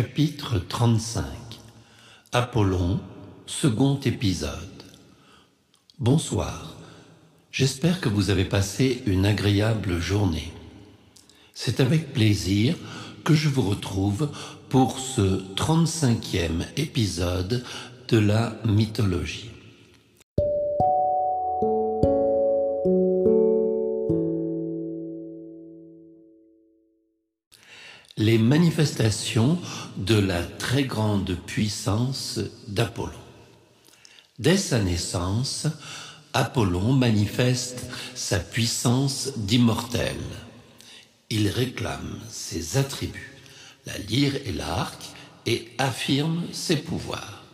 Chapitre 35 Apollon, second épisode. Bonsoir. J'espère que vous avez passé une agréable journée. C'est avec plaisir que je vous retrouve pour ce 35e épisode de la mythologie. De la très grande puissance d'Apollon. Dès sa naissance, Apollon manifeste sa puissance d'immortel. Il réclame ses attributs, la lyre et l'arc, et affirme ses pouvoirs.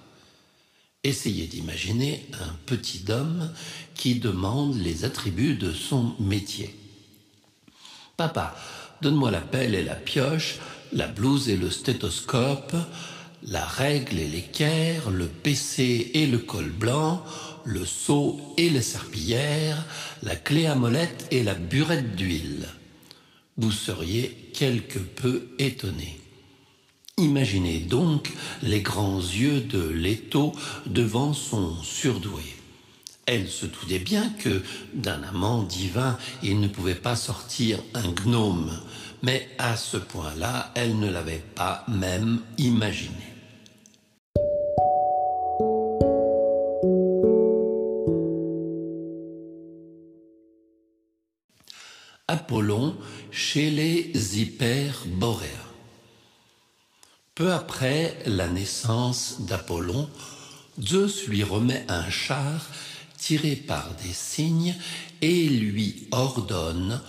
Essayez d'imaginer un petit homme qui demande les attributs de son métier. Papa, Donne-moi la pelle et la pioche, la blouse et le stéthoscope, la règle et l'équerre, le PC et le col blanc, le seau et la serpillière, la clé à molette et la burette d'huile. Vous seriez quelque peu étonné. Imaginez donc les grands yeux de Leto devant son surdoué. Elle se doutait bien que d'un amant divin, il ne pouvait pas sortir un gnome, mais à ce point-là, elle ne l'avait pas même imaginé. Apollon chez les hyperboréens. Peu après la naissance d'Apollon, Zeus lui remet un char tiré par des cygnes et lui ordonne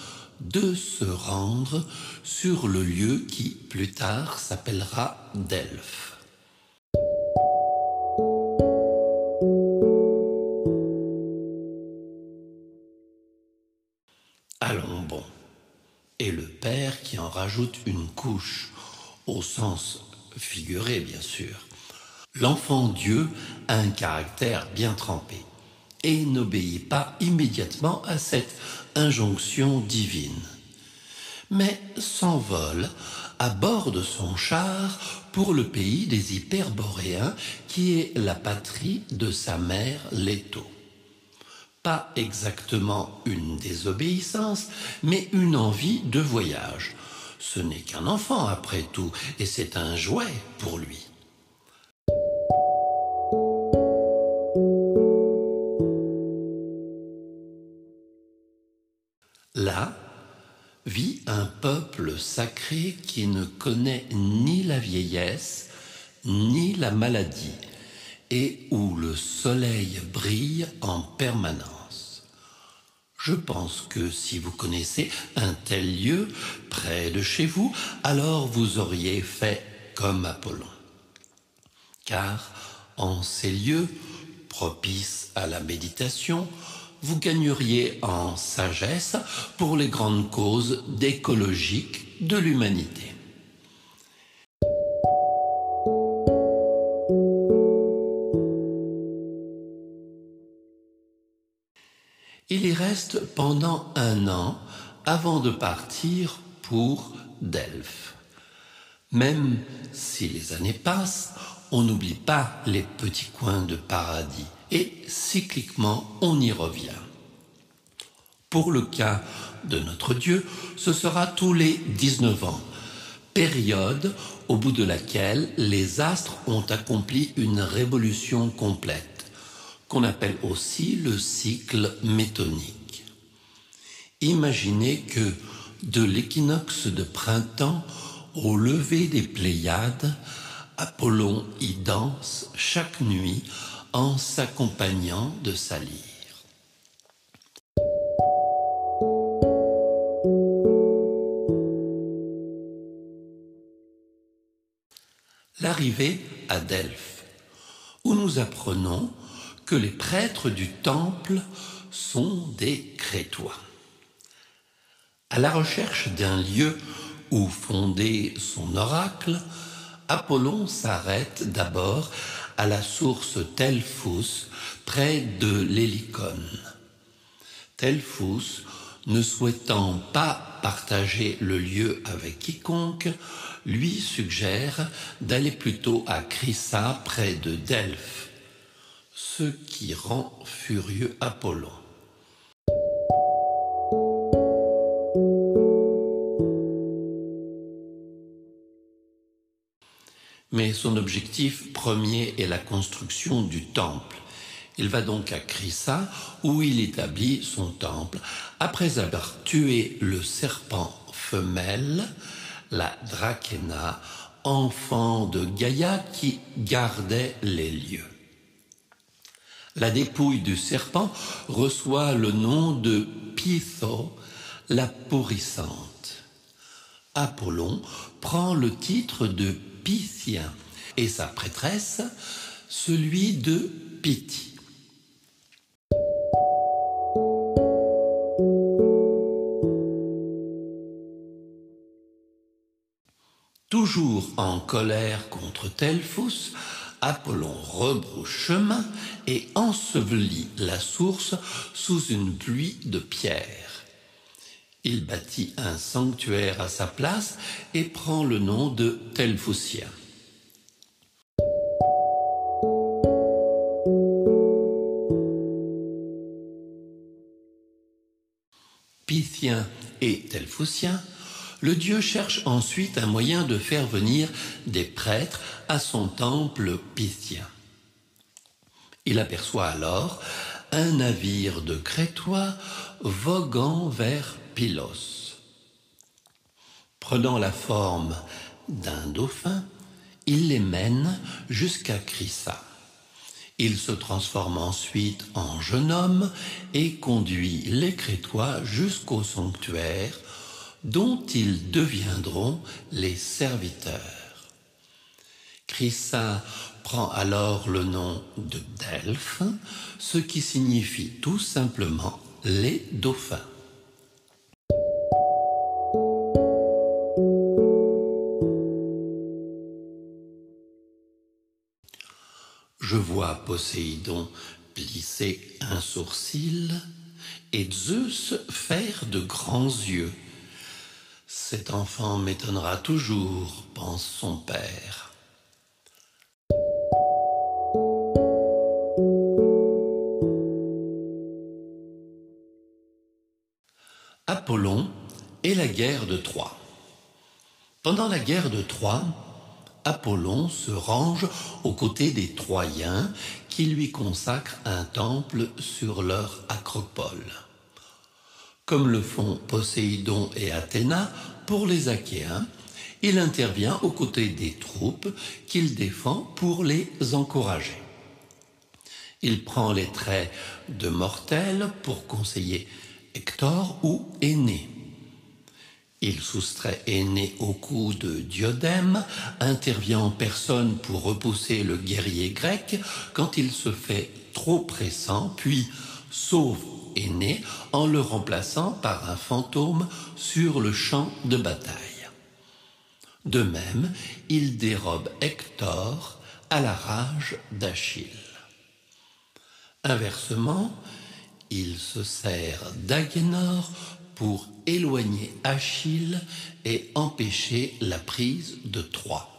de se rendre sur le lieu qui plus tard s'appellera Delphes. Allons bon. Et le père qui en rajoute une couche, au sens figuré bien sûr. L'enfant Dieu a un caractère bien trempé et n'obéit pas immédiatement à cette injonction divine, mais s'envole à bord de son char pour le pays des Hyperboréens, qui est la patrie de sa mère Leto. Pas exactement une désobéissance, mais une envie de voyage. Ce n'est qu'un enfant après tout, et c'est un jouet pour lui. Peuple sacré qui ne connaît ni la vieillesse ni la maladie et où le soleil brille en permanence. Je pense que si vous connaissez un tel lieu près de chez vous, alors vous auriez fait comme Apollon. Car en ces lieux propices à la méditation, vous gagneriez en sagesse pour les grandes causes d'écologique de l'humanité. Il y reste pendant un an avant de partir pour Delphes. Même si les années passent, on n'oublie pas les petits coins de paradis et cycliquement on y revient. Pour le cas de notre Dieu, ce sera tous les 19 ans, période au bout de laquelle les astres ont accompli une révolution complète, qu'on appelle aussi le cycle métonique. Imaginez que de l'équinoxe de printemps au lever des Pléiades, Apollon y danse chaque nuit en s'accompagnant de sa lyre. L'arrivée à Delphes, où nous apprenons que les prêtres du temple sont des Crétois. À la recherche d'un lieu où fonder son oracle, Apollon s'arrête d'abord à la source Telfous, près de l'Hélicone. Telfous ne souhaitant pas partager le lieu avec quiconque, lui suggère d'aller plutôt à Chryssa près de Delphes, ce qui rend furieux Apollon. Objectif premier est la construction du temple. Il va donc à Chryssa où il établit son temple après avoir tué le serpent femelle, la Drachéna, enfant de Gaïa qui gardait les lieux. La dépouille du serpent reçoit le nom de Pytho, la pourrissante. Apollon prend le titre de Pythien et sa prêtresse celui de Pythie. Toujours en colère contre Telphus, Apollon rebrouche chemin et ensevelit la source sous une pluie de pierres. Il bâtit un sanctuaire à sa place et prend le nom de Telphusien. Pythien et Telphusien le dieu cherche ensuite un moyen de faire venir des prêtres à son temple pythien. Il aperçoit alors un navire de Crétois voguant vers Pylos. Prenant la forme d'un dauphin, il les mène jusqu'à Chryssa. Il se transforme ensuite en jeune homme et conduit les Crétois jusqu'au sanctuaire dont ils deviendront les serviteurs. Chryssa prend alors le nom de Delphes, ce qui signifie tout simplement les dauphins. Je vois Poséidon plisser un sourcil et Zeus faire de grands yeux. Cet enfant m'étonnera toujours, pense son père. Apollon et la guerre de Troie. Pendant la guerre de Troie, Apollon se range aux côtés des Troyens qui lui consacrent un temple sur leur acropole comme le font Poséidon et Athéna pour les Achéens, il intervient aux côtés des troupes qu'il défend pour les encourager. Il prend les traits de mortel pour conseiller Hector ou Aîné. Il soustrait Aîné au coup de Diodème, intervient en personne pour repousser le guerrier grec quand il se fait trop pressant, puis sauve né en le remplaçant par un fantôme sur le champ de bataille. De même, il dérobe Hector à la rage d'Achille. Inversement, il se sert d'Agénor pour éloigner Achille et empêcher la prise de Troie.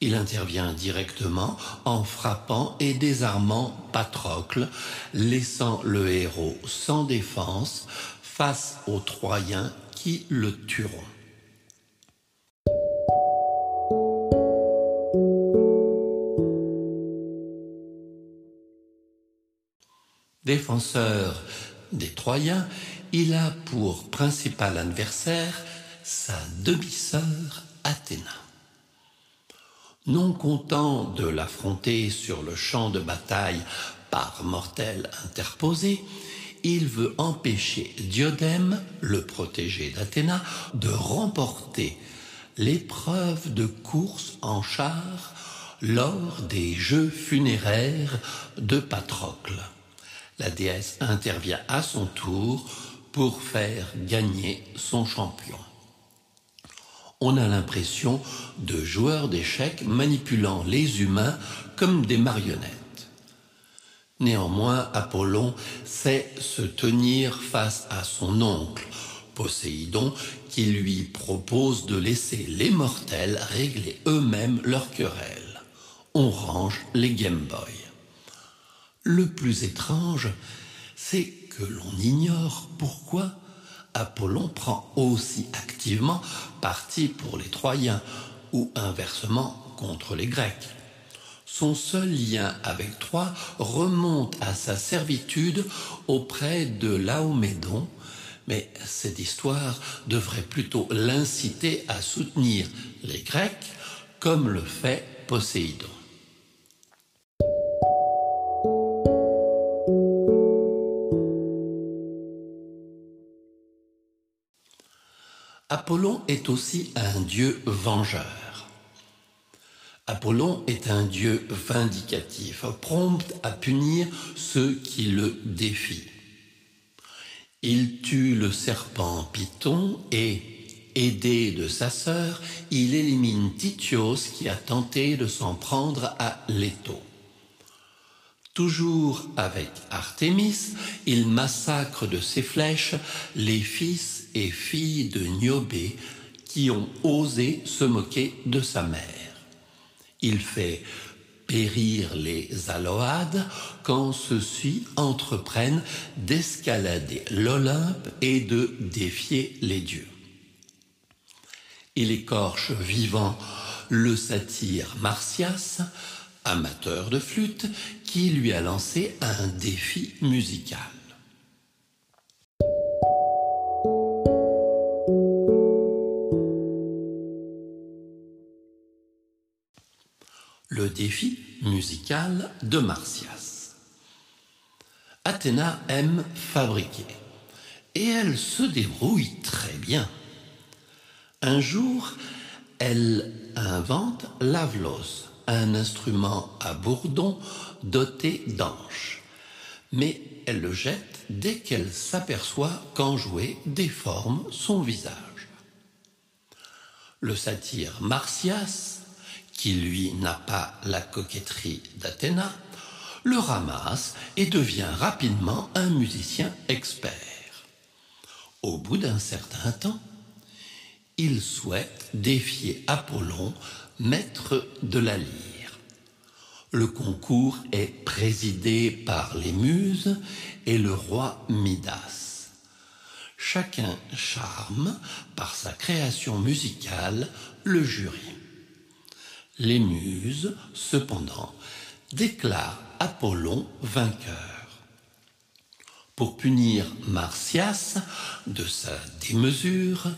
Il intervient directement en frappant et désarmant Patrocle, laissant le héros sans défense face aux Troyens qui le tueront. Défenseur des Troyens, il a pour principal adversaire sa demi-sœur Athéna. Non content de l'affronter sur le champ de bataille par mortel interposé, il veut empêcher Diodème, le protégé d'Athéna, de remporter l'épreuve de course en char lors des jeux funéraires de Patrocle. La déesse intervient à son tour pour faire gagner son champion on a l'impression de joueurs d'échecs manipulant les humains comme des marionnettes. Néanmoins, Apollon sait se tenir face à son oncle, Poséidon, qui lui propose de laisser les mortels régler eux-mêmes leurs querelles. On range les Game Boy. Le plus étrange, c'est que l'on ignore pourquoi Apollon prend aussi activement parti pour les Troyens ou inversement contre les Grecs. Son seul lien avec Troie remonte à sa servitude auprès de Laomédon, mais cette histoire devrait plutôt l'inciter à soutenir les Grecs comme le fait Poséidon. Apollon est aussi un dieu vengeur. Apollon est un dieu vindicatif, prompt à punir ceux qui le défient. Il tue le serpent Python et, aidé de sa sœur, il élimine Tithios qui a tenté de s'en prendre à Leto. Toujours avec Artémis, il massacre de ses flèches les fils et filles de Niobé qui ont osé se moquer de sa mère. Il fait périr les Aloades quand ceux-ci entreprennent d'escalader l'Olympe et de défier les dieux. Il écorche vivant le satyre Martias, amateur de flûte, qui lui a lancé un défi musical. le défi musical de Martias. Athéna aime fabriquer et elle se débrouille très bien. Un jour, elle invente l'avlos, un instrument à bourdon doté d'anches. Mais elle le jette dès qu'elle s'aperçoit qu'en jouer déforme son visage. Le satyre Martias qui lui n'a pas la coquetterie d'Athéna, le ramasse et devient rapidement un musicien expert. Au bout d'un certain temps, il souhaite défier Apollon, maître de la lyre. Le concours est présidé par les muses et le roi Midas. Chacun charme par sa création musicale le jury. Les muses, cependant, déclarent Apollon vainqueur. Pour punir Martias de sa démesure,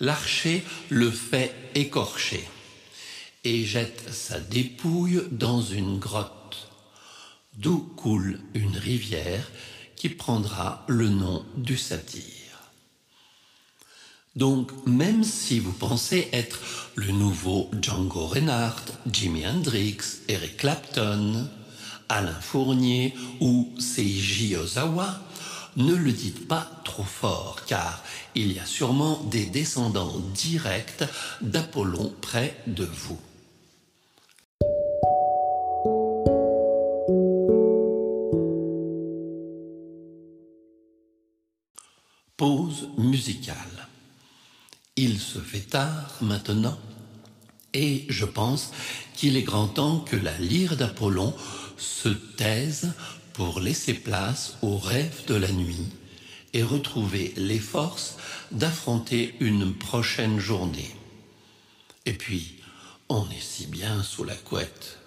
l'archer le fait écorcher et jette sa dépouille dans une grotte, d'où coule une rivière qui prendra le nom du satyre. Donc, même si vous pensez être le nouveau Django Reinhardt, Jimi Hendrix, Eric Clapton, Alain Fournier ou Seiji Ozawa, ne le dites pas trop fort, car il y a sûrement des descendants directs d'Apollon près de vous. Se fait tard maintenant, et je pense qu'il est grand temps que la lyre d'Apollon se taise pour laisser place aux rêves de la nuit et retrouver les forces d'affronter une prochaine journée. Et puis, on est si bien sous la couette.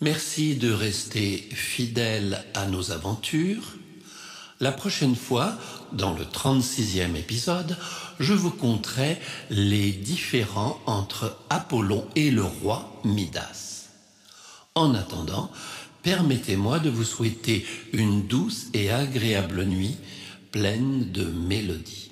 Merci de rester fidèle à nos aventures la prochaine fois, dans le 36e épisode, je vous conterai les différends entre Apollon et le roi Midas. En attendant, permettez-moi de vous souhaiter une douce et agréable nuit pleine de mélodies.